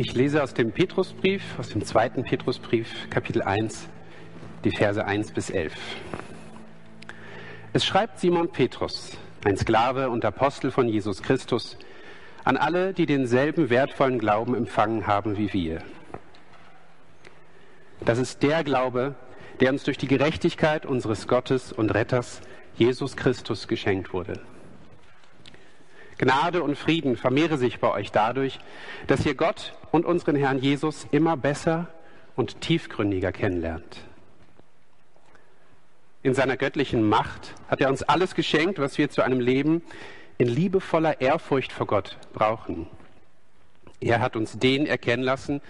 Ich lese aus dem Petrusbrief, aus dem zweiten Petrusbrief, Kapitel 1, die Verse 1 bis 11. Es schreibt Simon Petrus, ein Sklave und Apostel von Jesus Christus, an alle, die denselben wertvollen Glauben empfangen haben wie wir. Das ist der Glaube, der uns durch die Gerechtigkeit unseres Gottes und Retters Jesus Christus geschenkt wurde. Gnade und Frieden vermehre sich bei euch dadurch, dass ihr Gott und unseren Herrn Jesus immer besser und tiefgründiger kennenlernt. In seiner göttlichen Macht hat er uns alles geschenkt, was wir zu einem Leben in liebevoller Ehrfurcht vor Gott brauchen. Er hat uns den erkennen lassen,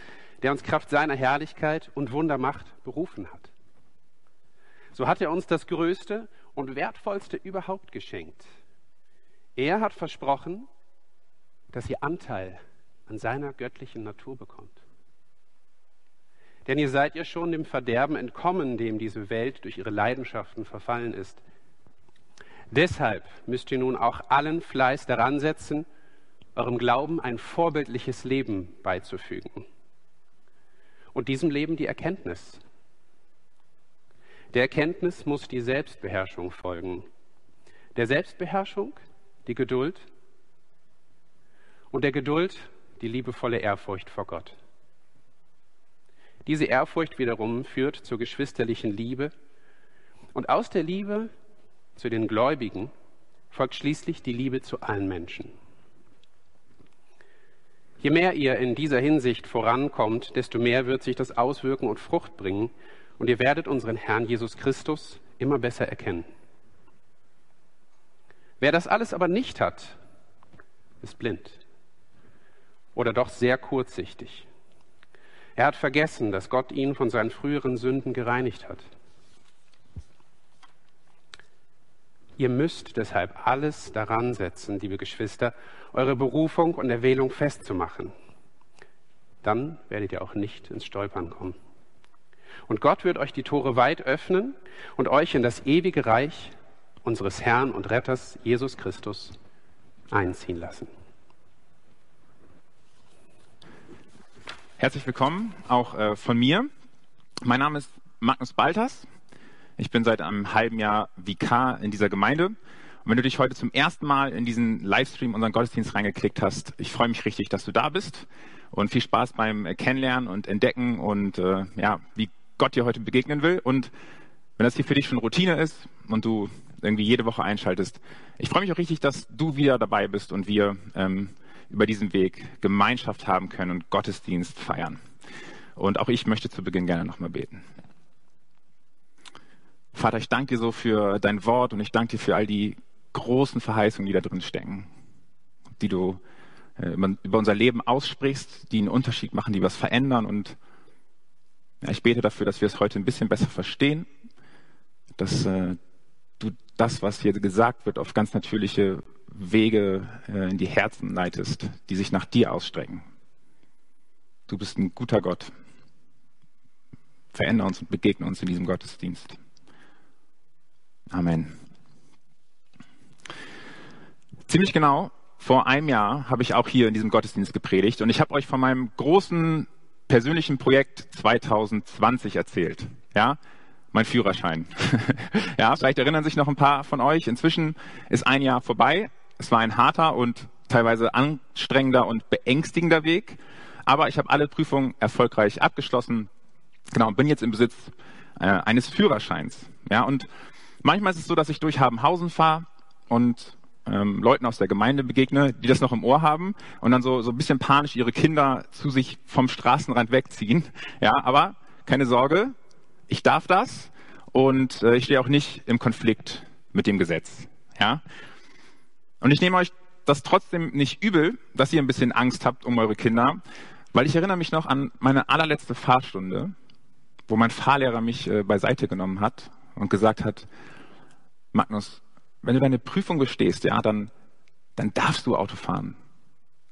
der uns Kraft seiner Herrlichkeit und Wundermacht berufen hat. So hat er uns das Größte und Wertvollste überhaupt geschenkt. Er hat versprochen, dass ihr Anteil an seiner göttlichen Natur bekommt. Denn ihr seid ja schon dem Verderben entkommen, dem diese Welt durch ihre Leidenschaften verfallen ist. Deshalb müsst ihr nun auch allen Fleiß daran setzen, eurem Glauben ein vorbildliches Leben beizufügen. Und diesem Leben die Erkenntnis. Der Erkenntnis muss die Selbstbeherrschung folgen. Der Selbstbeherrschung die Geduld und der Geduld die liebevolle Ehrfurcht vor Gott. Diese Ehrfurcht wiederum führt zur geschwisterlichen Liebe und aus der Liebe zu den Gläubigen folgt schließlich die Liebe zu allen Menschen. Je mehr ihr in dieser Hinsicht vorankommt, desto mehr wird sich das auswirken und Frucht bringen und ihr werdet unseren Herrn Jesus Christus immer besser erkennen. Wer das alles aber nicht hat, ist blind oder doch sehr kurzsichtig. Er hat vergessen, dass Gott ihn von seinen früheren Sünden gereinigt hat. Ihr müsst deshalb alles daran setzen, liebe Geschwister, eure Berufung und Erwählung festzumachen. Dann werdet ihr auch nicht ins Stolpern kommen. Und Gott wird euch die Tore weit öffnen und euch in das ewige Reich unseres Herrn und Retters Jesus Christus einziehen lassen. Herzlich willkommen auch äh, von mir. Mein Name ist Magnus Balters. Ich bin seit einem halben Jahr Vikar in dieser Gemeinde. Und wenn du dich heute zum ersten Mal in diesen Livestream, unseren Gottesdienst reingeklickt hast, ich freue mich richtig, dass du da bist. Und viel Spaß beim Kennenlernen und Entdecken und äh, ja, wie Gott dir heute begegnen will. Und wenn das hier für dich schon Routine ist und du irgendwie jede Woche einschaltest, ich freue mich auch richtig, dass du wieder dabei bist und wir ähm, über diesen Weg Gemeinschaft haben können und Gottesdienst feiern. Und auch ich möchte zu Beginn gerne nochmal beten. Vater, ich danke dir so für dein Wort und ich danke dir für all die großen Verheißungen, die da drin stecken, die du äh, über unser Leben aussprichst, die einen Unterschied machen, die was verändern. Und ich bete dafür, dass wir es heute ein bisschen besser verstehen, dass äh, du das, was hier gesagt wird, auf ganz natürliche Wege äh, in die Herzen leitest, die sich nach dir ausstrecken. Du bist ein guter Gott. Veränder uns und begegne uns in diesem Gottesdienst. Amen. Ziemlich genau vor einem Jahr habe ich auch hier in diesem Gottesdienst gepredigt und ich habe euch von meinem großen persönlichen Projekt 2020 erzählt. Ja, mein Führerschein. ja, vielleicht erinnern sich noch ein paar von euch. Inzwischen ist ein Jahr vorbei es war ein harter und teilweise anstrengender und beängstigender Weg, aber ich habe alle Prüfungen erfolgreich abgeschlossen. Genau, und bin jetzt im Besitz äh, eines Führerscheins. Ja, und manchmal ist es so, dass ich durch Habenhausen fahre und ähm, Leuten aus der Gemeinde begegne, die das noch im Ohr haben und dann so, so ein bisschen panisch ihre Kinder zu sich vom Straßenrand wegziehen. Ja, aber keine Sorge, ich darf das und äh, ich stehe auch nicht im Konflikt mit dem Gesetz. Ja, und ich nehme euch das trotzdem nicht übel, dass ihr ein bisschen Angst habt um eure Kinder, weil ich erinnere mich noch an meine allerletzte Fahrstunde, wo mein Fahrlehrer mich äh, beiseite genommen hat und gesagt hat, Magnus, wenn du deine Prüfung bestehst, ja, dann, dann darfst du Auto fahren.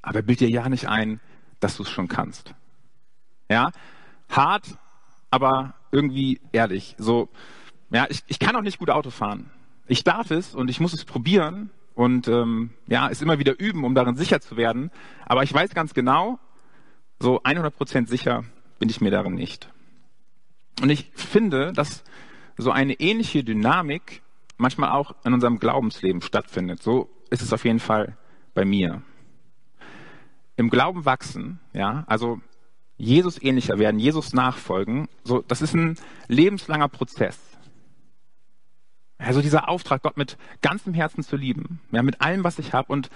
Aber bild dir ja nicht ein, dass du es schon kannst. Ja, hart, aber irgendwie ehrlich. So, ja, ich, ich kann auch nicht gut Auto fahren. Ich darf es und ich muss es probieren, und ähm, ja, es immer wieder üben, um darin sicher zu werden. Aber ich weiß ganz genau, so 100% sicher bin ich mir darin nicht. Und ich finde, dass so eine ähnliche Dynamik manchmal auch in unserem Glaubensleben stattfindet. So ist es auf jeden Fall bei mir. Im Glauben wachsen, ja, also Jesus ähnlicher werden, Jesus nachfolgen, so, das ist ein lebenslanger Prozess. Also dieser Auftrag, Gott mit ganzem Herzen zu lieben, ja, mit allem, was ich habe und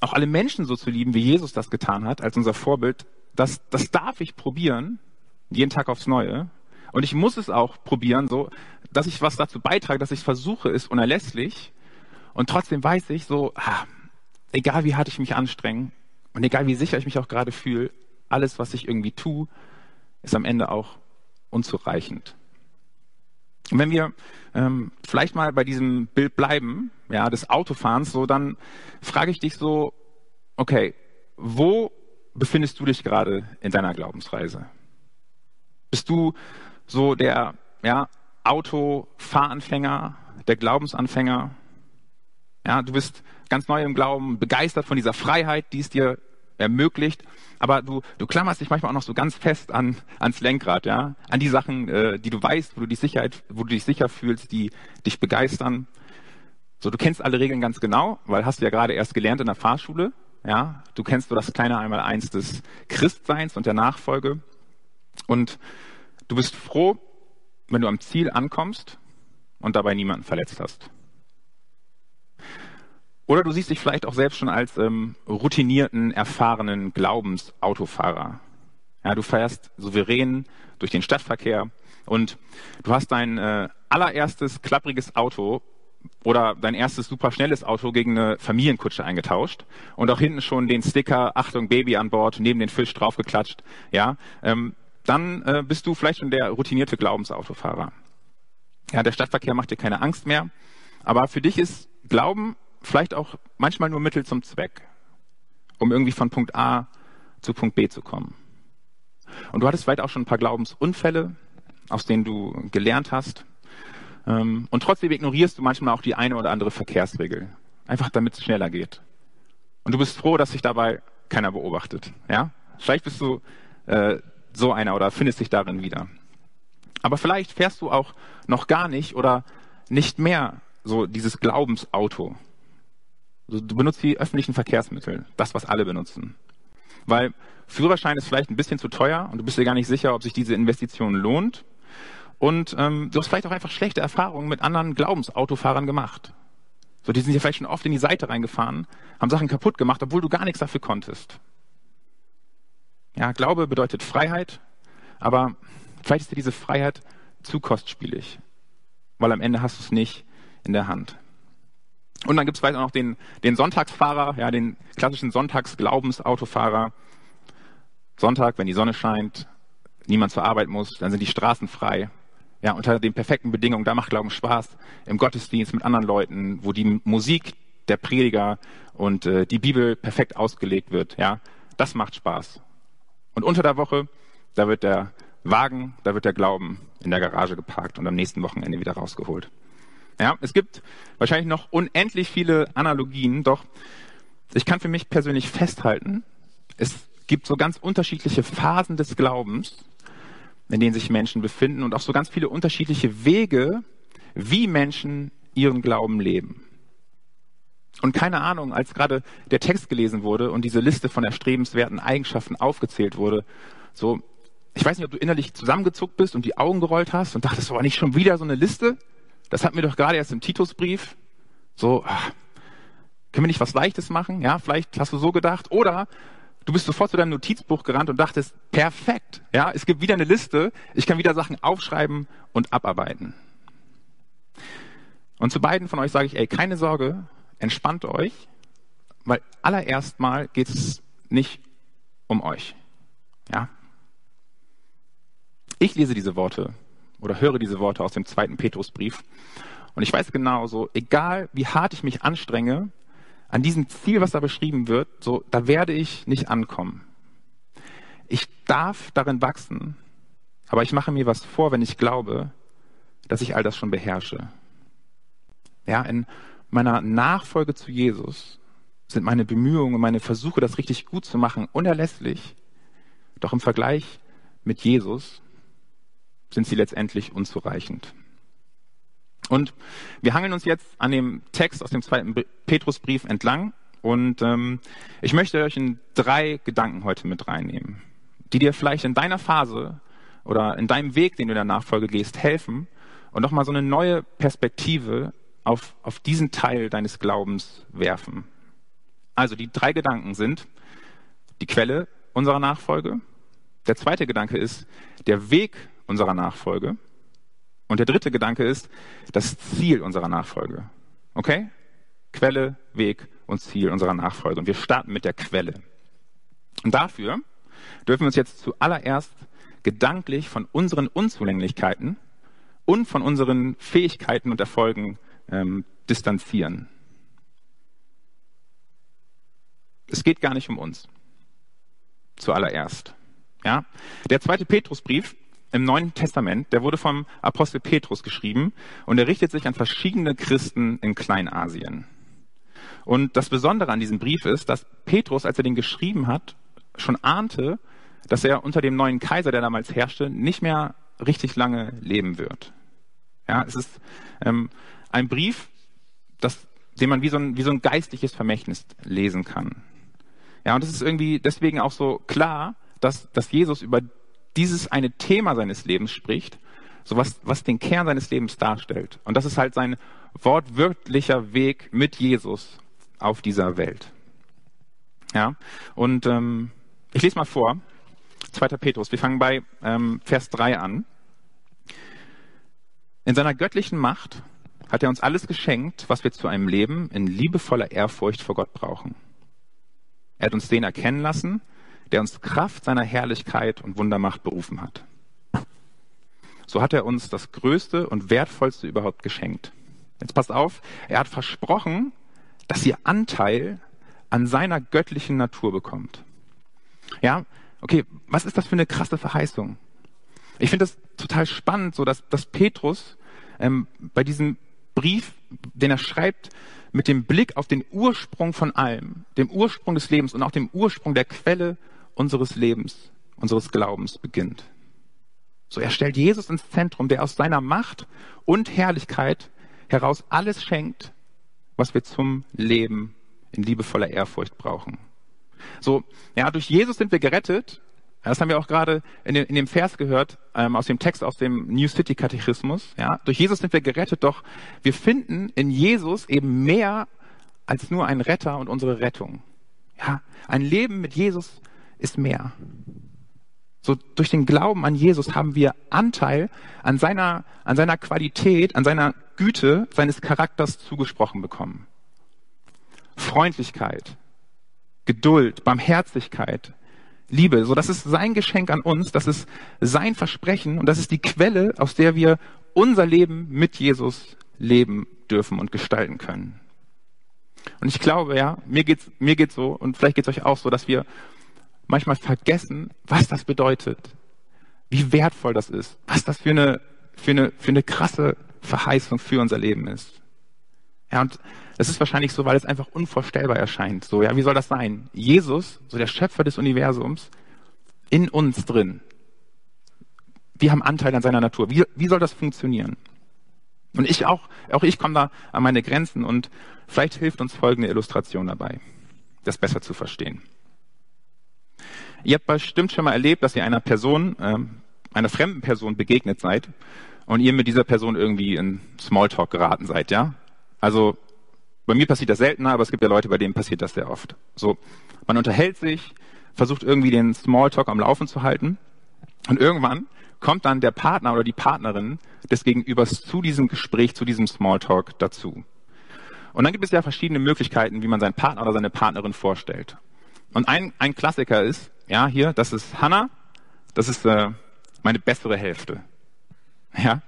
auch alle Menschen so zu lieben, wie Jesus das getan hat, als unser Vorbild, das, das darf ich probieren, jeden Tag aufs Neue. Und ich muss es auch probieren, so, dass ich was dazu beitrage, dass ich versuche, ist unerlässlich. Und trotzdem weiß ich so, ah, egal wie hart ich mich anstrenge und egal wie sicher ich mich auch gerade fühle, alles, was ich irgendwie tue, ist am Ende auch unzureichend. Und wenn wir ähm, vielleicht mal bei diesem Bild bleiben, ja, des Autofahrens, so dann frage ich dich so, okay, wo befindest du dich gerade in deiner Glaubensreise? Bist du so der ja, Autofahranfänger, der Glaubensanfänger. Ja, du bist ganz neu im Glauben, begeistert von dieser Freiheit, die es dir ermöglicht, aber du, du klammerst dich manchmal auch noch so ganz fest an, ans Lenkrad, ja, an die Sachen, äh, die du weißt, wo du dich Sicherheit, wo du dich sicher fühlst, die dich begeistern. So, du kennst alle Regeln ganz genau, weil hast du ja gerade erst gelernt in der Fahrschule, ja. Du kennst so das kleine Einmaleins des Christseins und der Nachfolge. Und Du bist froh, wenn du am Ziel ankommst und dabei niemanden verletzt hast. Oder du siehst dich vielleicht auch selbst schon als ähm, routinierten, erfahrenen Glaubensautofahrer. Ja, du fährst souverän durch den Stadtverkehr und du hast dein äh, allererstes klappriges Auto oder dein erstes superschnelles Auto gegen eine Familienkutsche eingetauscht und auch hinten schon den Sticker Achtung Baby an Bord neben den Fisch draufgeklatscht. Ja, ähm, dann äh, bist du vielleicht schon der routinierte Glaubensautofahrer. Ja, der Stadtverkehr macht dir keine Angst mehr, aber für dich ist Glauben vielleicht auch manchmal nur Mittel zum Zweck, um irgendwie von Punkt A zu Punkt B zu kommen. Und du hattest vielleicht auch schon ein paar Glaubensunfälle, aus denen du gelernt hast. Ähm, und trotzdem ignorierst du manchmal auch die eine oder andere Verkehrsregel. Einfach damit es schneller geht. Und du bist froh, dass sich dabei keiner beobachtet. Ja? Vielleicht bist du äh, so einer oder findest dich darin wieder. Aber vielleicht fährst du auch noch gar nicht oder nicht mehr so dieses Glaubensauto. Du benutzt die öffentlichen Verkehrsmittel, das, was alle benutzen. Weil Führerschein ist vielleicht ein bisschen zu teuer und du bist dir gar nicht sicher, ob sich diese Investition lohnt. Und ähm, du hast vielleicht auch einfach schlechte Erfahrungen mit anderen Glaubensautofahrern gemacht. So, die sind ja vielleicht schon oft in die Seite reingefahren, haben Sachen kaputt gemacht, obwohl du gar nichts dafür konntest. Ja, Glaube bedeutet Freiheit, aber vielleicht ist dir diese Freiheit zu kostspielig, weil am Ende hast du es nicht in der Hand. Und dann gibt es vielleicht auch noch den, den Sonntagsfahrer, ja, den klassischen Sonntagsglaubensautofahrer. Sonntag, wenn die Sonne scheint, niemand zur Arbeit muss, dann sind die Straßen frei. Ja, unter den perfekten Bedingungen, da macht Glauben Spaß. Im Gottesdienst mit anderen Leuten, wo die Musik der Prediger und äh, die Bibel perfekt ausgelegt wird. Ja, das macht Spaß. Und unter der Woche, da wird der Wagen, da wird der Glauben in der Garage geparkt und am nächsten Wochenende wieder rausgeholt. Ja, es gibt wahrscheinlich noch unendlich viele Analogien, doch ich kann für mich persönlich festhalten, es gibt so ganz unterschiedliche Phasen des Glaubens, in denen sich Menschen befinden und auch so ganz viele unterschiedliche Wege, wie Menschen ihren Glauben leben. Und keine Ahnung, als gerade der Text gelesen wurde und diese Liste von erstrebenswerten Eigenschaften aufgezählt wurde, so, ich weiß nicht, ob du innerlich zusammengezuckt bist und die Augen gerollt hast und dachtest, so, nicht schon wieder so eine Liste? Das hatten wir doch gerade erst im Titusbrief. So, ach, können wir nicht was Leichtes machen? Ja, vielleicht hast du so gedacht. Oder du bist sofort zu deinem Notizbuch gerannt und dachtest, perfekt. Ja, es gibt wieder eine Liste. Ich kann wieder Sachen aufschreiben und abarbeiten. Und zu beiden von euch sage ich, ey, keine Sorge, entspannt euch, weil allererst mal geht es nicht um euch. Ja? Ich lese diese Worte oder höre diese Worte aus dem zweiten Petrusbrief und ich weiß genau so, egal wie hart ich mich anstrenge, an diesem Ziel, was da beschrieben wird, so, da werde ich nicht ankommen. Ich darf darin wachsen, aber ich mache mir was vor, wenn ich glaube, dass ich all das schon beherrsche. Ja, in meiner Nachfolge zu Jesus sind meine Bemühungen, meine Versuche, das richtig gut zu machen, unerlässlich. Doch im Vergleich mit Jesus sind sie letztendlich unzureichend. Und wir hangeln uns jetzt an dem Text aus dem zweiten Petrusbrief entlang und ähm, ich möchte euch in drei Gedanken heute mit reinnehmen, die dir vielleicht in deiner Phase oder in deinem Weg, den du in der Nachfolge gehst, helfen und nochmal so eine neue Perspektive auf, auf diesen Teil deines Glaubens werfen. Also die drei Gedanken sind die Quelle unserer Nachfolge. Der zweite Gedanke ist der Weg unserer Nachfolge. Und der dritte Gedanke ist das Ziel unserer Nachfolge. Okay? Quelle, Weg und Ziel unserer Nachfolge. Und wir starten mit der Quelle. Und dafür dürfen wir uns jetzt zuallererst gedanklich von unseren Unzulänglichkeiten und von unseren Fähigkeiten und Erfolgen ähm, distanzieren. Es geht gar nicht um uns. Zuallererst. Ja? Der zweite Petrusbrief im Neuen Testament, der wurde vom Apostel Petrus geschrieben und er richtet sich an verschiedene Christen in Kleinasien. Und das Besondere an diesem Brief ist, dass Petrus, als er den geschrieben hat, schon ahnte, dass er unter dem neuen Kaiser, der damals herrschte, nicht mehr richtig lange leben wird. Ja, es ist ähm, ein Brief, das, den man wie so, ein, wie so ein geistliches Vermächtnis lesen kann. Ja, und es ist irgendwie deswegen auch so klar, dass, dass Jesus über dieses eine Thema seines Lebens spricht, so was, was den Kern seines Lebens darstellt. Und das ist halt sein wortwörtlicher Weg mit Jesus auf dieser Welt. Ja, und ähm, ich lese mal vor, 2. Petrus, wir fangen bei ähm, Vers 3 an. In seiner göttlichen Macht hat er uns alles geschenkt, was wir zu einem Leben in liebevoller Ehrfurcht vor Gott brauchen. Er hat uns den erkennen lassen, der uns Kraft seiner Herrlichkeit und Wundermacht berufen hat. So hat er uns das Größte und Wertvollste überhaupt geschenkt. Jetzt passt auf, er hat versprochen, dass ihr Anteil an seiner göttlichen Natur bekommt. Ja, okay, was ist das für eine krasse Verheißung? Ich finde das total spannend, so dass, dass Petrus ähm, bei diesem Brief, den er schreibt, mit dem Blick auf den Ursprung von allem, dem Ursprung des Lebens und auch dem Ursprung der Quelle unseres Lebens, unseres Glaubens beginnt. So, er stellt Jesus ins Zentrum, der aus seiner Macht und Herrlichkeit heraus alles schenkt, was wir zum Leben in liebevoller Ehrfurcht brauchen. So, ja, durch Jesus sind wir gerettet. Das haben wir auch gerade in, dem, Vers gehört, ähm, aus dem Text aus dem New City Katechismus. Ja, durch Jesus sind wir gerettet, doch wir finden in Jesus eben mehr als nur einen Retter und unsere Rettung. Ja, ein Leben mit Jesus ist mehr. So durch den Glauben an Jesus haben wir Anteil an seiner, an seiner Qualität, an seiner Güte seines Charakters zugesprochen bekommen. Freundlichkeit, Geduld, Barmherzigkeit, Liebe. So, das ist sein Geschenk an uns, das ist sein Versprechen und das ist die Quelle, aus der wir unser Leben mit Jesus leben dürfen und gestalten können. Und ich glaube, ja, mir geht's, mir geht's so und vielleicht geht's euch auch so, dass wir manchmal vergessen, was das bedeutet, wie wertvoll das ist, was das für eine, für eine, für eine krasse Verheißung für unser Leben ist. Ja, und das ist wahrscheinlich so, weil es einfach unvorstellbar erscheint. So, ja, wie soll das sein? Jesus, so der Schöpfer des Universums, in uns drin. Wir haben Anteil an seiner Natur. Wie, wie soll das funktionieren? Und ich auch, auch ich komme da an meine Grenzen und vielleicht hilft uns folgende Illustration dabei, das besser zu verstehen. Ihr habt bestimmt schon mal erlebt, dass ihr einer Person, äh, einer fremden Person begegnet seid und ihr mit dieser Person irgendwie in Smalltalk geraten seid, ja? Also bei mir passiert das seltener, aber es gibt ja Leute, bei denen passiert das sehr oft. So, man unterhält sich, versucht irgendwie den Smalltalk am Laufen zu halten und irgendwann kommt dann der Partner oder die Partnerin des Gegenübers zu diesem Gespräch, zu diesem Smalltalk dazu. Und dann gibt es ja verschiedene Möglichkeiten, wie man seinen Partner oder seine Partnerin vorstellt. Und ein, ein Klassiker ist, ja, hier, das ist Hannah, das ist äh, meine bessere Hälfte. Ja,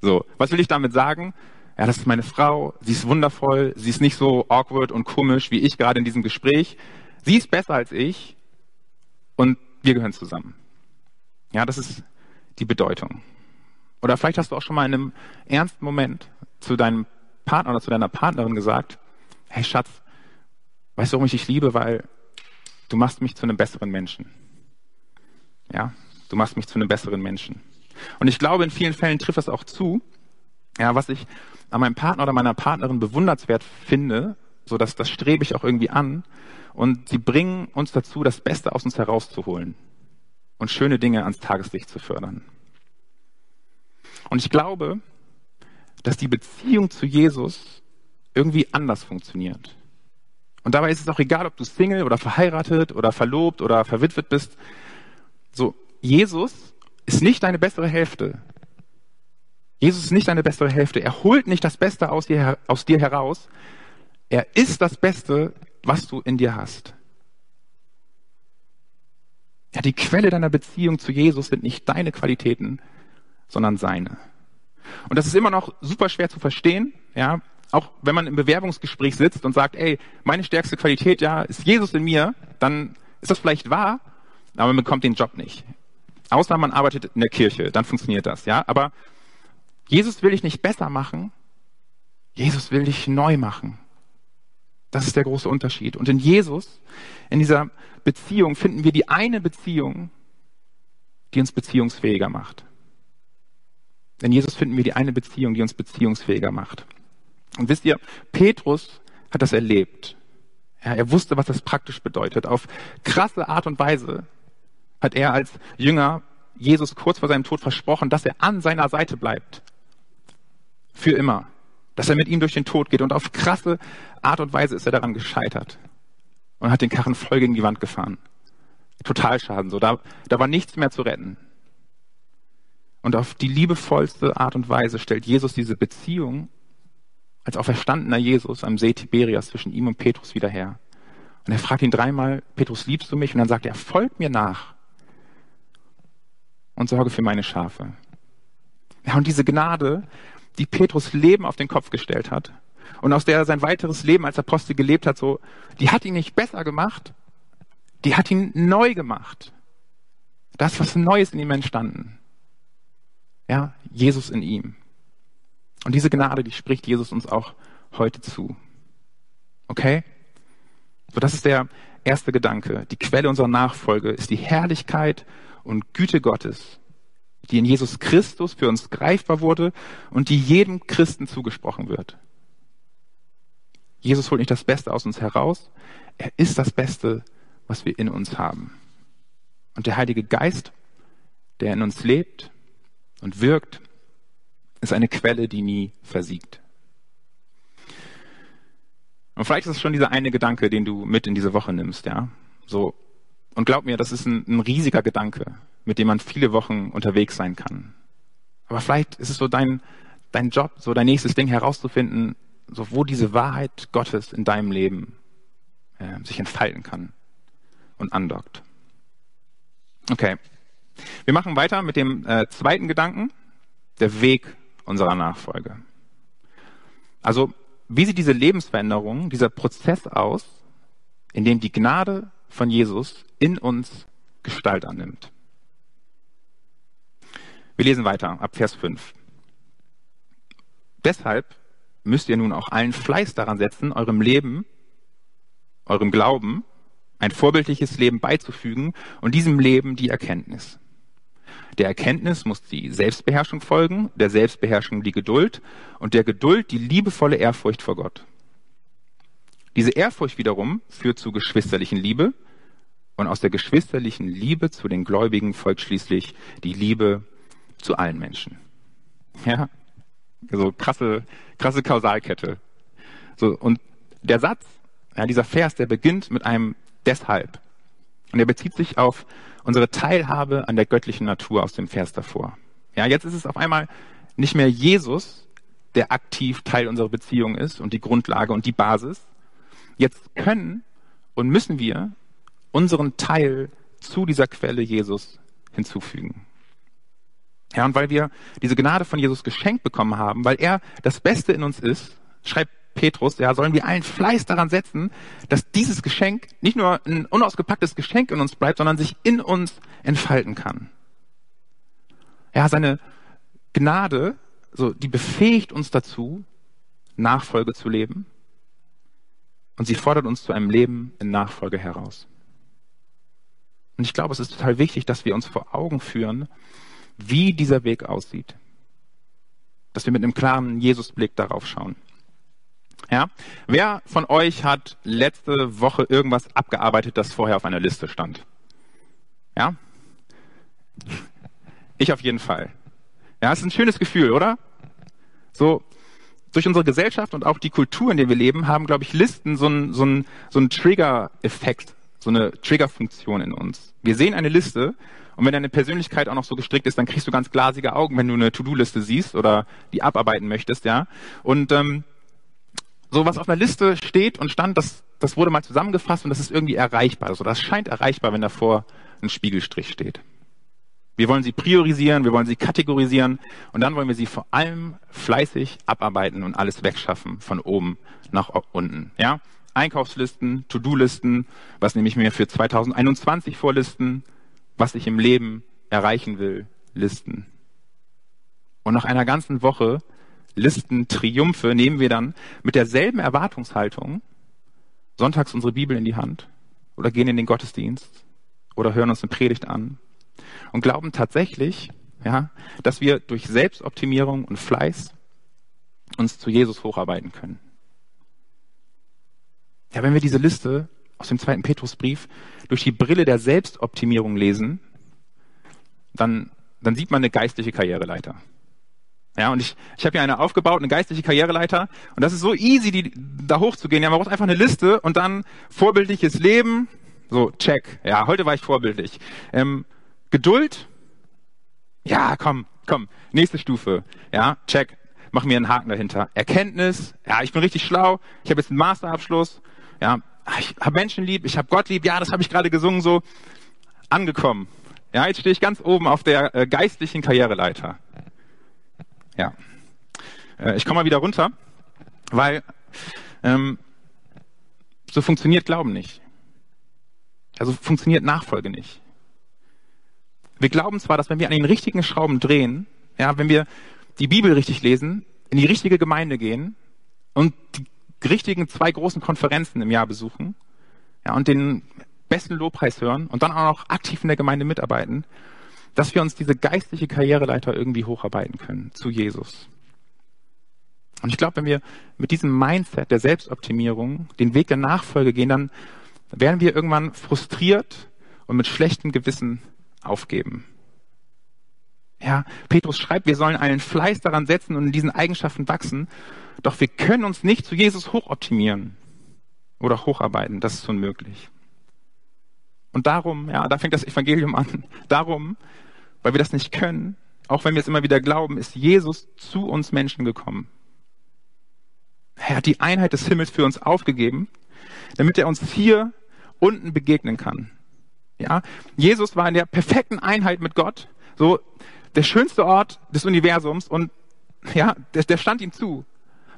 so, was will ich damit sagen? Ja, das ist meine Frau, sie ist wundervoll, sie ist nicht so awkward und komisch wie ich gerade in diesem Gespräch. Sie ist besser als ich und wir gehören zusammen. Ja, das ist die Bedeutung. Oder vielleicht hast du auch schon mal in einem ernsten Moment zu deinem Partner oder zu deiner Partnerin gesagt, hey Schatz, weißt du, warum ich dich liebe? Weil du machst mich zu einem besseren Menschen. Ja, du machst mich zu einem besseren Menschen. Und ich glaube, in vielen Fällen trifft das auch zu. Ja, was ich an meinem Partner oder meiner Partnerin bewundernswert finde, so dass das strebe ich auch irgendwie an. Und sie bringen uns dazu, das Beste aus uns herauszuholen und schöne Dinge ans Tageslicht zu fördern. Und ich glaube, dass die Beziehung zu Jesus irgendwie anders funktioniert. Und dabei ist es auch egal, ob du Single oder verheiratet oder verlobt oder verwitwet bist. So, Jesus ist nicht deine bessere Hälfte. Jesus ist nicht deine bessere Hälfte. Er holt nicht das Beste aus dir, aus dir heraus. Er ist das Beste, was du in dir hast. Ja, die Quelle deiner Beziehung zu Jesus sind nicht deine Qualitäten, sondern seine. Und das ist immer noch super schwer zu verstehen, ja. Auch wenn man im Bewerbungsgespräch sitzt und sagt, ey, meine stärkste Qualität, ja, ist Jesus in mir, dann ist das vielleicht wahr, aber man bekommt den Job nicht. Außer man arbeitet in der Kirche, dann funktioniert das, ja. Aber Jesus will dich nicht besser machen, Jesus will dich neu machen. Das ist der große Unterschied. Und in Jesus, in dieser Beziehung, finden wir die eine Beziehung, die uns beziehungsfähiger macht. In Jesus finden wir die eine Beziehung, die uns beziehungsfähiger macht. Und wisst ihr, Petrus hat das erlebt. Ja, er wusste, was das praktisch bedeutet. Auf krasse Art und Weise hat er als Jünger Jesus kurz vor seinem Tod versprochen, dass er an seiner Seite bleibt. Für immer. Dass er mit ihm durch den Tod geht. Und auf krasse Art und Weise ist er daran gescheitert. Und hat den Karren voll gegen die Wand gefahren. Totalschaden. So, da, da war nichts mehr zu retten. Und auf die liebevollste Art und Weise stellt Jesus diese Beziehung als auferstandener Jesus am See Tiberias zwischen ihm und Petrus wieder her. Und er fragt ihn dreimal, Petrus, liebst du mich? Und dann sagt er, folg mir nach und sorge für meine Schafe. Ja, und diese Gnade, die Petrus Leben auf den Kopf gestellt hat und aus der er sein weiteres Leben als Apostel gelebt hat, so, die hat ihn nicht besser gemacht, die hat ihn neu gemacht. Das, was Neues in ihm entstanden. Ja, Jesus in ihm. Und diese Gnade, die spricht Jesus uns auch heute zu. Okay? So, das ist der erste Gedanke. Die Quelle unserer Nachfolge ist die Herrlichkeit und Güte Gottes, die in Jesus Christus für uns greifbar wurde und die jedem Christen zugesprochen wird. Jesus holt nicht das Beste aus uns heraus, er ist das Beste, was wir in uns haben. Und der Heilige Geist, der in uns lebt und wirkt, ist eine Quelle, die nie versiegt. Und vielleicht ist es schon dieser eine Gedanke, den du mit in diese Woche nimmst, ja. So. Und glaub mir, das ist ein, ein riesiger Gedanke, mit dem man viele Wochen unterwegs sein kann. Aber vielleicht ist es so dein, dein Job, so dein nächstes Ding herauszufinden, so wo diese Wahrheit Gottes in deinem Leben äh, sich entfalten kann und andockt. Okay. Wir machen weiter mit dem äh, zweiten Gedanken, der Weg unserer Nachfolge. Also, wie sieht diese Lebensveränderung, dieser Prozess aus, in dem die Gnade von Jesus in uns Gestalt annimmt? Wir lesen weiter ab Vers 5. Deshalb müsst ihr nun auch allen Fleiß daran setzen, eurem Leben, eurem Glauben, ein vorbildliches Leben beizufügen und diesem Leben die Erkenntnis. Der Erkenntnis muss die Selbstbeherrschung folgen, der Selbstbeherrschung die Geduld und der Geduld die liebevolle Ehrfurcht vor Gott. Diese Ehrfurcht wiederum führt zu geschwisterlichen Liebe und aus der geschwisterlichen Liebe zu den Gläubigen folgt schließlich die Liebe zu allen Menschen. Ja, so krasse, krasse Kausalkette. So, und der Satz, ja, dieser Vers, der beginnt mit einem deshalb. Und er bezieht sich auf unsere Teilhabe an der göttlichen Natur aus dem Vers davor. Ja, jetzt ist es auf einmal nicht mehr Jesus, der aktiv Teil unserer Beziehung ist und die Grundlage und die Basis. Jetzt können und müssen wir unseren Teil zu dieser Quelle Jesus hinzufügen. Ja, und weil wir diese Gnade von Jesus geschenkt bekommen haben, weil er das Beste in uns ist, schreibt Petrus, ja, sollen wir allen Fleiß daran setzen, dass dieses Geschenk nicht nur ein unausgepacktes Geschenk in uns bleibt, sondern sich in uns entfalten kann. Ja, seine Gnade, so, die befähigt uns dazu, Nachfolge zu leben. Und sie fordert uns zu einem Leben in Nachfolge heraus. Und ich glaube, es ist total wichtig, dass wir uns vor Augen führen, wie dieser Weg aussieht. Dass wir mit einem klaren Jesusblick darauf schauen. Ja? Wer von euch hat letzte Woche irgendwas abgearbeitet, das vorher auf einer Liste stand? Ja? Ich auf jeden Fall. Ja, ist ein schönes Gefühl, oder? So, durch unsere Gesellschaft und auch die Kultur, in der wir leben, haben, glaube ich, Listen so einen so einen, so einen Trigger-Effekt, so eine Trigger-Funktion in uns. Wir sehen eine Liste und wenn deine Persönlichkeit auch noch so gestrickt ist, dann kriegst du ganz glasige Augen, wenn du eine To-Do-Liste siehst oder die abarbeiten möchtest, ja. Und ähm, so was auf einer Liste steht und stand, das, das wurde mal zusammengefasst und das ist irgendwie erreichbar. Also das scheint erreichbar, wenn davor ein Spiegelstrich steht. Wir wollen sie priorisieren, wir wollen sie kategorisieren und dann wollen wir sie vor allem fleißig abarbeiten und alles wegschaffen von oben nach unten. Ja? Einkaufslisten, To-Do-Listen, was nehme ich mir für 2021 vorlisten, was ich im Leben erreichen will, Listen. Und nach einer ganzen Woche Listen, Triumphe nehmen wir dann mit derselben Erwartungshaltung sonntags unsere Bibel in die Hand oder gehen in den Gottesdienst oder hören uns eine Predigt an und glauben tatsächlich, ja, dass wir durch Selbstoptimierung und Fleiß uns zu Jesus hocharbeiten können. Ja, wenn wir diese Liste aus dem zweiten Petrusbrief durch die Brille der Selbstoptimierung lesen, dann, dann sieht man eine geistliche Karriereleiter. Ja, und ich, ich habe hier eine aufgebaut, eine geistliche Karriereleiter. Und das ist so easy, die, da hochzugehen. Ja, man braucht einfach eine Liste und dann vorbildliches Leben. So, check. Ja, heute war ich vorbildlich. Ähm, Geduld. Ja, komm, komm. Nächste Stufe. Ja, check. Mach mir einen Haken dahinter. Erkenntnis. Ja, ich bin richtig schlau. Ich habe jetzt einen Masterabschluss. Ja, ich habe Menschen lieb. Ich habe Gott lieb. Ja, das habe ich gerade gesungen. So angekommen. Ja, jetzt stehe ich ganz oben auf der äh, geistlichen Karriereleiter. Ja. Äh, ich komme mal wieder runter, weil ähm, so funktioniert Glauben nicht. Also funktioniert Nachfolge nicht. Wir glauben zwar, dass wenn wir an den richtigen Schrauben drehen, ja, wenn wir die Bibel richtig lesen, in die richtige Gemeinde gehen und die richtigen zwei großen Konferenzen im Jahr besuchen, ja, und den besten Lobpreis hören und dann auch noch aktiv in der Gemeinde mitarbeiten, dass wir uns diese geistliche Karriereleiter irgendwie hocharbeiten können zu Jesus. Und ich glaube, wenn wir mit diesem Mindset der Selbstoptimierung den Weg der Nachfolge gehen, dann werden wir irgendwann frustriert und mit schlechtem Gewissen aufgeben. Ja, Petrus schreibt, wir sollen einen Fleiß daran setzen und in diesen Eigenschaften wachsen. Doch wir können uns nicht zu Jesus hochoptimieren oder hocharbeiten. Das ist unmöglich. Und darum, ja, da fängt das Evangelium an. Darum weil wir das nicht können, auch wenn wir es immer wieder glauben, ist Jesus zu uns Menschen gekommen. Er hat die Einheit des Himmels für uns aufgegeben, damit er uns hier unten begegnen kann. Ja, Jesus war in der perfekten Einheit mit Gott, so der schönste Ort des Universums und ja, der, der stand ihm zu.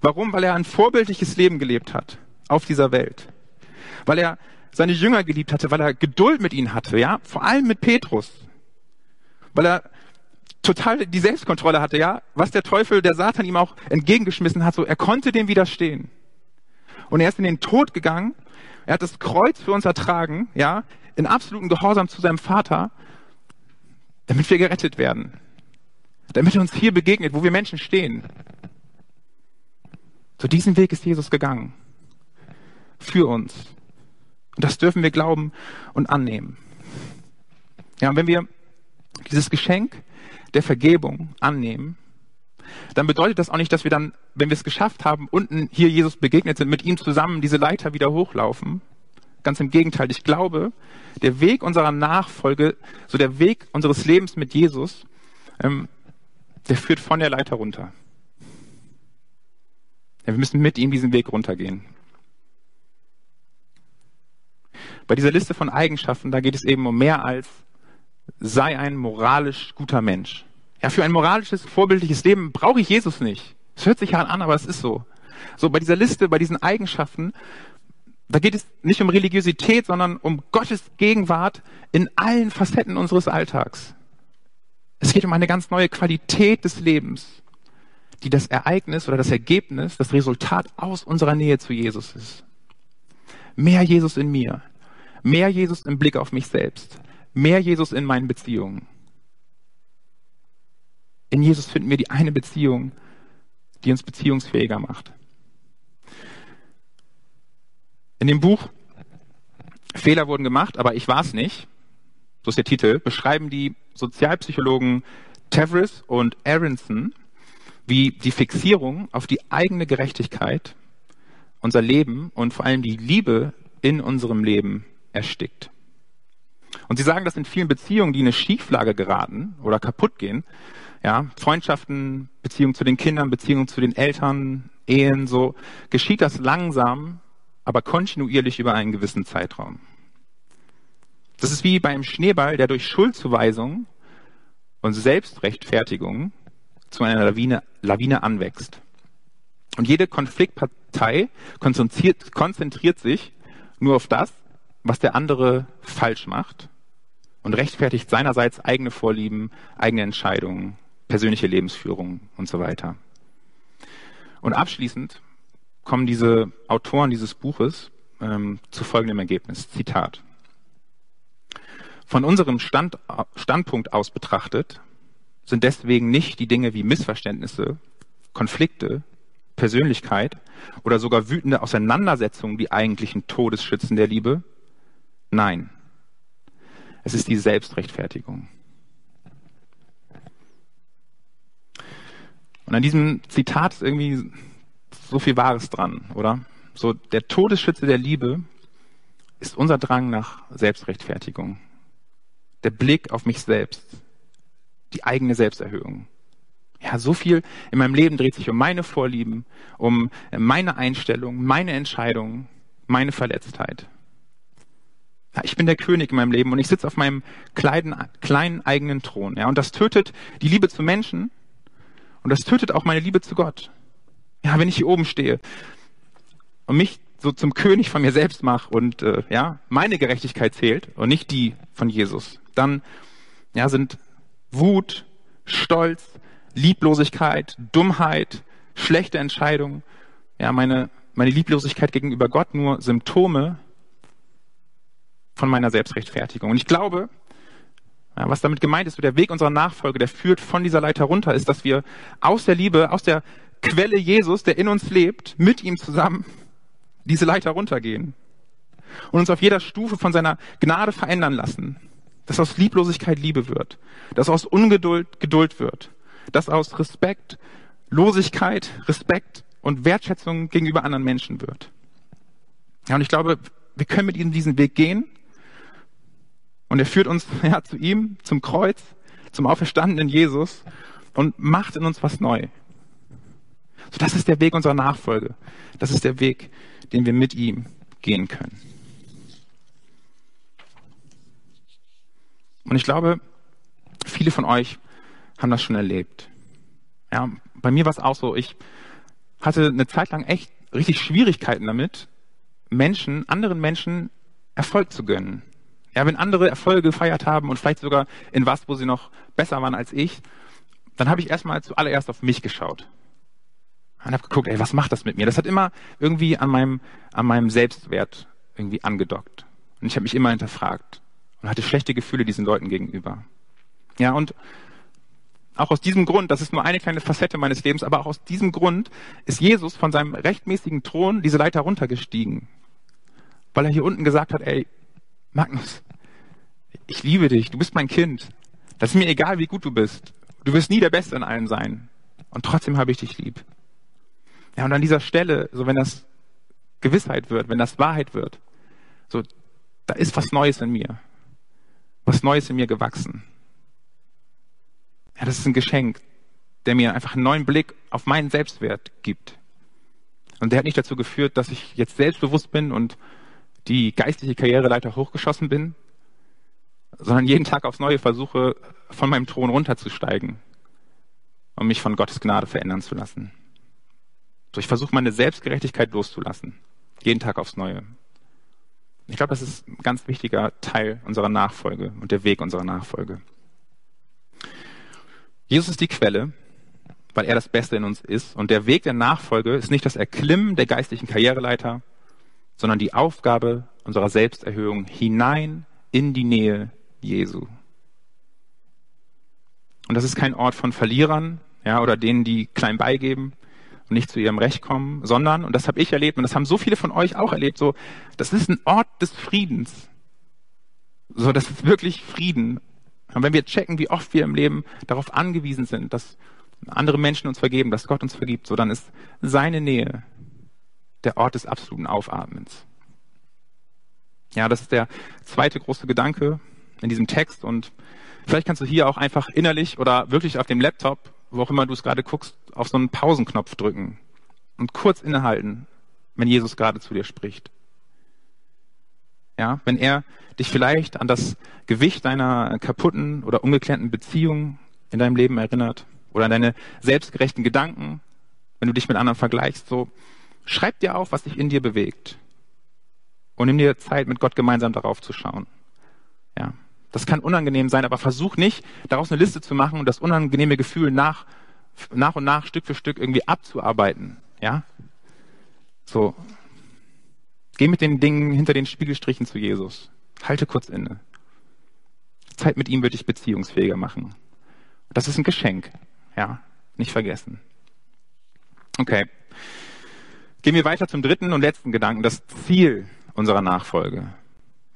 Warum? Weil er ein vorbildliches Leben gelebt hat auf dieser Welt. Weil er seine Jünger geliebt hatte, weil er Geduld mit ihnen hatte, ja, vor allem mit Petrus weil er total die Selbstkontrolle hatte, ja, was der Teufel, der Satan ihm auch entgegengeschmissen hat, so er konnte dem widerstehen. Und er ist in den Tod gegangen, er hat das Kreuz für uns ertragen, ja, in absoluten Gehorsam zu seinem Vater, damit wir gerettet werden. Damit er uns hier begegnet, wo wir Menschen stehen. So diesen Weg ist Jesus gegangen. Für uns. Und das dürfen wir glauben und annehmen. Ja, und wenn wir dieses Geschenk der Vergebung annehmen, dann bedeutet das auch nicht, dass wir dann, wenn wir es geschafft haben, unten hier Jesus begegnet sind, mit ihm zusammen diese Leiter wieder hochlaufen. Ganz im Gegenteil. Ich glaube, der Weg unserer Nachfolge, so der Weg unseres Lebens mit Jesus, ähm, der führt von der Leiter runter. Ja, wir müssen mit ihm diesen Weg runtergehen. Bei dieser Liste von Eigenschaften, da geht es eben um mehr als sei ein moralisch guter Mensch. Ja, für ein moralisches, vorbildliches Leben brauche ich Jesus nicht. Es hört sich hart an, aber es ist so. So, bei dieser Liste, bei diesen Eigenschaften, da geht es nicht um Religiosität, sondern um Gottes Gegenwart in allen Facetten unseres Alltags. Es geht um eine ganz neue Qualität des Lebens, die das Ereignis oder das Ergebnis, das Resultat aus unserer Nähe zu Jesus ist. Mehr Jesus in mir, mehr Jesus im Blick auf mich selbst, mehr Jesus in meinen Beziehungen. In Jesus finden wir die eine Beziehung, die uns beziehungsfähiger macht. In dem Buch Fehler wurden gemacht, aber ich war es nicht, so ist der Titel, beschreiben die Sozialpsychologen Tavris und Aronson, wie die Fixierung auf die eigene Gerechtigkeit unser Leben und vor allem die Liebe in unserem Leben erstickt. Und sie sagen, dass in vielen Beziehungen, die in eine Schieflage geraten oder kaputt gehen, ja, Freundschaften, Beziehungen zu den Kindern, Beziehungen zu den Eltern, Ehen, so, geschieht das langsam, aber kontinuierlich über einen gewissen Zeitraum. Das ist wie beim Schneeball, der durch Schuldzuweisung und Selbstrechtfertigung zu einer Lawine, Lawine anwächst. Und jede Konfliktpartei konzentriert, konzentriert sich nur auf das, was der andere falsch macht und rechtfertigt seinerseits eigene Vorlieben, eigene Entscheidungen, persönliche Lebensführung und so weiter. Und abschließend kommen diese Autoren dieses Buches ähm, zu folgendem Ergebnis. Zitat. Von unserem Stand, Standpunkt aus betrachtet sind deswegen nicht die Dinge wie Missverständnisse, Konflikte, Persönlichkeit oder sogar wütende Auseinandersetzungen die eigentlichen Todesschützen der Liebe. Nein, es ist die Selbstrechtfertigung. Und an diesem Zitat ist irgendwie so viel Wahres dran, oder? So, der Todesschütze der Liebe ist unser Drang nach Selbstrechtfertigung. Der Blick auf mich selbst. Die eigene Selbsterhöhung. Ja, so viel in meinem Leben dreht sich um meine Vorlieben, um meine Einstellung, meine Entscheidungen, meine Verletztheit. Ich bin der König in meinem Leben und ich sitze auf meinem kleinen, kleinen eigenen Thron. Ja, und das tötet die Liebe zu Menschen und das tötet auch meine Liebe zu Gott. Ja, wenn ich hier oben stehe und mich so zum König von mir selbst mache und äh, ja meine Gerechtigkeit zählt und nicht die von Jesus, dann ja sind Wut, Stolz, Lieblosigkeit, Dummheit, schlechte Entscheidungen, ja meine meine Lieblosigkeit gegenüber Gott nur Symptome von meiner Selbstrechtfertigung. Und ich glaube, ja, was damit gemeint ist, der Weg unserer Nachfolge, der führt von dieser Leiter runter, ist, dass wir aus der Liebe, aus der Quelle Jesus, der in uns lebt, mit ihm zusammen diese Leiter runtergehen und uns auf jeder Stufe von seiner Gnade verändern lassen. Dass aus Lieblosigkeit Liebe wird, dass aus Ungeduld Geduld wird, dass aus Respekt Losigkeit, Respekt und Wertschätzung gegenüber anderen Menschen wird. Ja, und ich glaube, wir können mit ihm diesen Weg gehen und er führt uns ja, zu ihm, zum Kreuz, zum auferstandenen Jesus und macht in uns was neu. So, das ist der Weg unserer Nachfolge. Das ist der Weg, den wir mit ihm gehen können. Und ich glaube, viele von euch haben das schon erlebt. Ja, bei mir war es auch so. Ich hatte eine Zeit lang echt richtig Schwierigkeiten damit, Menschen, anderen Menschen Erfolg zu gönnen. Ja, wenn andere Erfolge gefeiert haben und vielleicht sogar in was, wo sie noch besser waren als ich, dann habe ich erstmal zuallererst auf mich geschaut. Und habe geguckt, ey, was macht das mit mir? Das hat immer irgendwie an meinem, an meinem Selbstwert irgendwie angedockt. Und ich habe mich immer hinterfragt und hatte schlechte Gefühle diesen Leuten gegenüber. Ja, und auch aus diesem Grund, das ist nur eine kleine Facette meines Lebens, aber auch aus diesem Grund ist Jesus von seinem rechtmäßigen Thron diese Leiter runtergestiegen. Weil er hier unten gesagt hat, ey, Magnus, ich liebe dich, du bist mein Kind. Das ist mir egal, wie gut du bist. Du wirst nie der Beste in allem sein. Und trotzdem habe ich dich lieb. Ja, und an dieser Stelle, so wenn das Gewissheit wird, wenn das Wahrheit wird, so, da ist was Neues in mir. Was Neues in mir gewachsen. Ja, das ist ein Geschenk, der mir einfach einen neuen Blick auf meinen Selbstwert gibt. Und der hat nicht dazu geführt, dass ich jetzt selbstbewusst bin und die geistliche Karriereleiter hochgeschossen bin, sondern jeden Tag aufs Neue versuche, von meinem Thron runterzusteigen und mich von Gottes Gnade verändern zu lassen. So, ich versuche meine Selbstgerechtigkeit loszulassen. Jeden Tag aufs Neue. Ich glaube, das ist ein ganz wichtiger Teil unserer Nachfolge und der Weg unserer Nachfolge. Jesus ist die Quelle, weil er das Beste in uns ist. Und der Weg der Nachfolge ist nicht das Erklimmen der geistlichen Karriereleiter, sondern die Aufgabe unserer Selbsterhöhung hinein in die Nähe Jesu. Und das ist kein Ort von Verlierern, ja, oder denen, die klein beigeben und nicht zu ihrem Recht kommen, sondern, und das habe ich erlebt, und das haben so viele von euch auch erlebt, so, das ist ein Ort des Friedens. So, das ist wirklich Frieden. Und wenn wir checken, wie oft wir im Leben darauf angewiesen sind, dass andere Menschen uns vergeben, dass Gott uns vergibt, so, dann ist seine Nähe der Ort des absoluten Aufatmens. Ja, das ist der zweite große Gedanke in diesem Text und vielleicht kannst du hier auch einfach innerlich oder wirklich auf dem Laptop, wo auch immer du es gerade guckst, auf so einen Pausenknopf drücken und kurz innehalten, wenn Jesus gerade zu dir spricht. Ja, wenn er dich vielleicht an das Gewicht deiner kaputten oder ungeklärten Beziehung in deinem Leben erinnert oder an deine selbstgerechten Gedanken, wenn du dich mit anderen vergleichst, so schreib dir auf, was dich in dir bewegt und nimm dir Zeit, mit Gott gemeinsam darauf zu schauen. Ja, das kann unangenehm sein, aber versuch nicht, daraus eine Liste zu machen und das unangenehme Gefühl nach, nach und nach, Stück für Stück irgendwie abzuarbeiten. Ja, so. Geh mit den Dingen hinter den Spiegelstrichen zu Jesus. Halte kurz inne. Zeit mit ihm wird dich beziehungsfähiger machen. Das ist ein Geschenk. Ja, nicht vergessen. Okay. Gehen wir weiter zum dritten und letzten Gedanken, das Ziel unserer Nachfolge.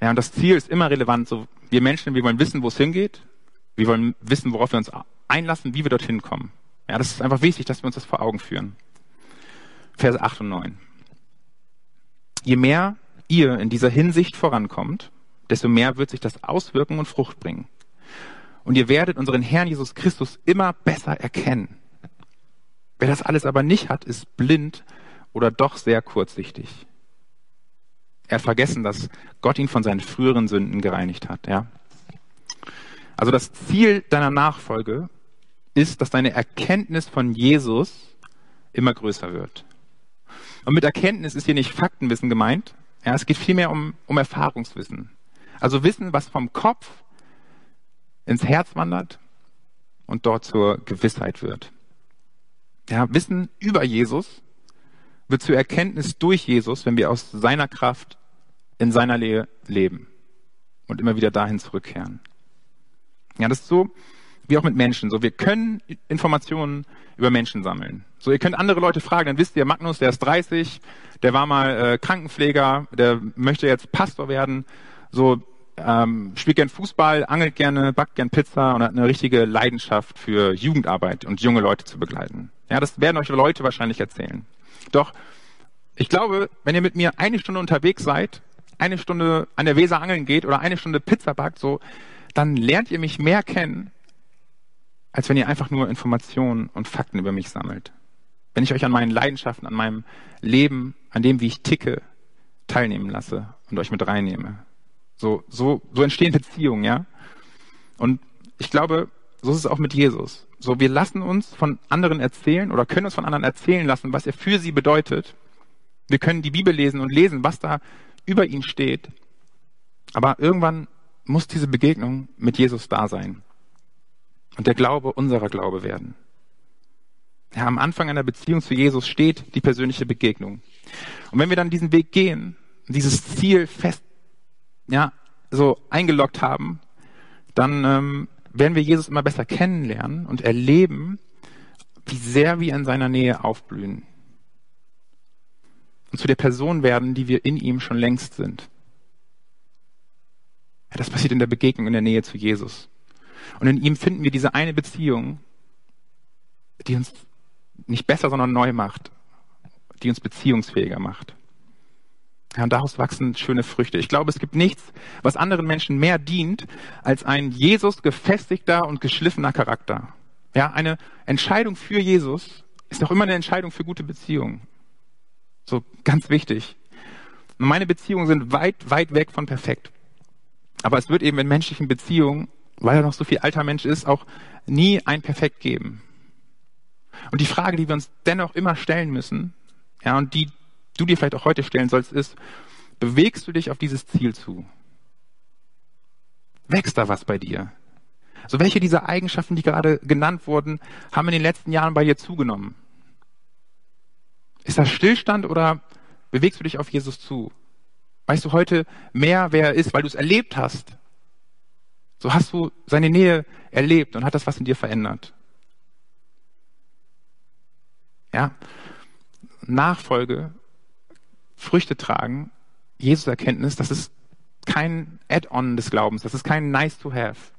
Ja, und das Ziel ist immer relevant. So, wir Menschen, wir wollen wissen, wo es hingeht. Wir wollen wissen, worauf wir uns einlassen, wie wir dorthin kommen. Ja, das ist einfach wichtig, dass wir uns das vor Augen führen. Verse 8 und 9. Je mehr ihr in dieser Hinsicht vorankommt, desto mehr wird sich das auswirken und Frucht bringen. Und ihr werdet unseren Herrn Jesus Christus immer besser erkennen. Wer das alles aber nicht hat, ist blind oder doch sehr kurzsichtig. Er hat vergessen, dass Gott ihn von seinen früheren Sünden gereinigt hat. Ja? Also das Ziel deiner Nachfolge ist, dass deine Erkenntnis von Jesus immer größer wird. Und mit Erkenntnis ist hier nicht Faktenwissen gemeint. Ja, es geht vielmehr um, um Erfahrungswissen. Also Wissen, was vom Kopf ins Herz wandert und dort zur Gewissheit wird. Ja, Wissen über Jesus wird zur Erkenntnis durch Jesus, wenn wir aus seiner Kraft in seiner Nähe leben und immer wieder dahin zurückkehren. Ja, das ist so wie auch mit Menschen. So, wir können Informationen über Menschen sammeln. So, ihr könnt andere Leute fragen, dann wisst ihr, Magnus, der ist 30, der war mal äh, Krankenpfleger, der möchte jetzt Pastor werden, so ähm, spielt gern Fußball, angelt gerne, backt gern Pizza und hat eine richtige Leidenschaft für Jugendarbeit und junge Leute zu begleiten. Ja, das werden euch Leute wahrscheinlich erzählen. Doch ich glaube, wenn ihr mit mir eine Stunde unterwegs seid, eine Stunde an der Weser angeln geht oder eine Stunde Pizza backt, so, dann lernt ihr mich mehr kennen, als wenn ihr einfach nur Informationen und Fakten über mich sammelt. Wenn ich euch an meinen Leidenschaften, an meinem Leben, an dem, wie ich ticke, teilnehmen lasse und euch mit reinnehme. So, so, so entstehen Beziehungen, ja. Und ich glaube, so ist es auch mit Jesus. So, wir lassen uns von anderen erzählen oder können uns von anderen erzählen lassen, was er für sie bedeutet. Wir können die Bibel lesen und lesen, was da über ihn steht. Aber irgendwann muss diese Begegnung mit Jesus da sein und der Glaube unserer Glaube werden. Ja, am Anfang einer Beziehung zu Jesus steht die persönliche Begegnung. Und wenn wir dann diesen Weg gehen, dieses Ziel fest, ja, so eingeloggt haben, dann ähm, werden wir Jesus immer besser kennenlernen und erleben, wie sehr wir in seiner Nähe aufblühen und zu der Person werden, die wir in ihm schon längst sind. Ja, das passiert in der Begegnung in der Nähe zu Jesus. Und in ihm finden wir diese eine Beziehung, die uns nicht besser, sondern neu macht, die uns beziehungsfähiger macht. Ja, und daraus wachsen schöne Früchte. Ich glaube, es gibt nichts, was anderen Menschen mehr dient, als ein Jesus gefestigter und geschliffener Charakter. Ja, eine Entscheidung für Jesus ist auch immer eine Entscheidung für gute Beziehungen. So ganz wichtig. Meine Beziehungen sind weit, weit weg von perfekt. Aber es wird eben in menschlichen Beziehungen, weil er noch so viel alter Mensch ist, auch nie ein Perfekt geben. Und die Frage, die wir uns dennoch immer stellen müssen, ja, und die du dir vielleicht auch heute stellen sollst, ist, bewegst du dich auf dieses Ziel zu? Wächst da was bei dir? So welche dieser Eigenschaften, die gerade genannt wurden, haben in den letzten Jahren bei dir zugenommen? Ist das Stillstand oder bewegst du dich auf Jesus zu? Weißt du heute mehr, wer er ist, weil du es erlebt hast? So hast du seine Nähe erlebt und hat das was in dir verändert. Ja, Nachfolge, Früchte tragen, Jesus Erkenntnis, das ist kein Add-on des Glaubens, das ist kein nice to have.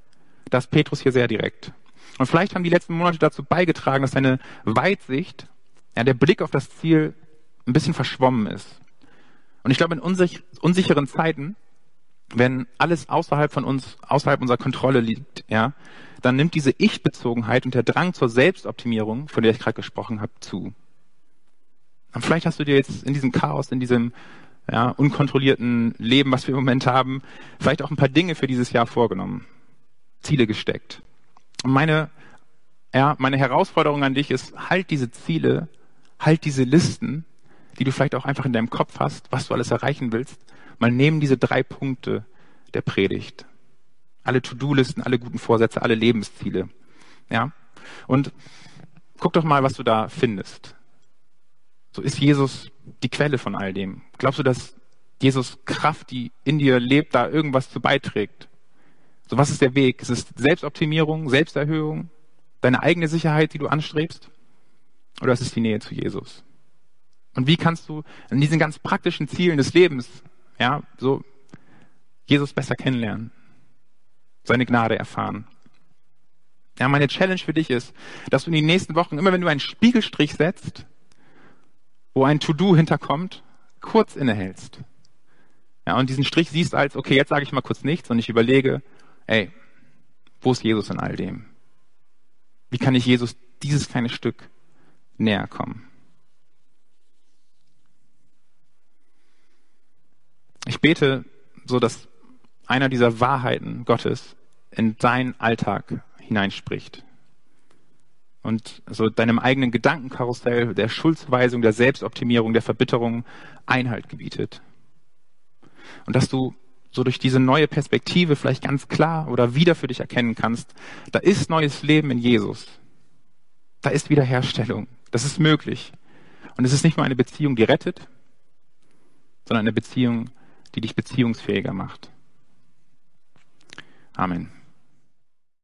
Das Petrus hier sehr direkt. Und vielleicht haben die letzten Monate dazu beigetragen, dass deine Weitsicht, ja, der Blick auf das Ziel ein bisschen verschwommen ist. Und ich glaube, in unsich unsicheren Zeiten, wenn alles außerhalb von uns, außerhalb unserer Kontrolle liegt, ja, dann nimmt diese Ich-Bezogenheit und der Drang zur Selbstoptimierung, von der ich gerade gesprochen habe, zu. Und vielleicht hast du dir jetzt in diesem Chaos, in diesem ja, unkontrollierten Leben, was wir im Moment haben, vielleicht auch ein paar Dinge für dieses Jahr vorgenommen, Ziele gesteckt. Und meine, ja, meine Herausforderung an dich ist, halt diese Ziele, halt diese Listen, die du vielleicht auch einfach in deinem Kopf hast, was du alles erreichen willst, mal nehmen diese drei Punkte der Predigt. Alle To-Do-Listen, alle guten Vorsätze, alle Lebensziele. Ja? Und guck doch mal, was du da findest. So ist Jesus die Quelle von all dem. Glaubst du, dass Jesus Kraft, die in dir lebt, da irgendwas zu beiträgt? So, was ist der Weg? Ist es Selbstoptimierung, Selbsterhöhung, deine eigene Sicherheit, die du anstrebst? Oder ist es die Nähe zu Jesus? Und wie kannst du in diesen ganz praktischen Zielen des Lebens, ja, so Jesus besser kennenlernen, seine Gnade erfahren? Ja, meine Challenge für dich ist, dass du in den nächsten Wochen, immer wenn du einen Spiegelstrich setzt, wo ein To-Do hinterkommt, kurz innehältst. Ja, und diesen Strich siehst als, okay, jetzt sage ich mal kurz nichts und ich überlege, ey, wo ist Jesus in all dem? Wie kann ich Jesus dieses kleine Stück näher kommen? Ich bete so, dass einer dieser Wahrheiten Gottes in deinen Alltag hineinspricht und so deinem eigenen Gedankenkarussell der Schuldzuweisung, der Selbstoptimierung, der Verbitterung Einhalt gebietet. Und dass du so durch diese neue Perspektive vielleicht ganz klar oder wieder für dich erkennen kannst, da ist neues Leben in Jesus. Da ist Wiederherstellung. Das ist möglich. Und es ist nicht nur eine Beziehung, die rettet, sondern eine Beziehung, die dich beziehungsfähiger macht. Amen.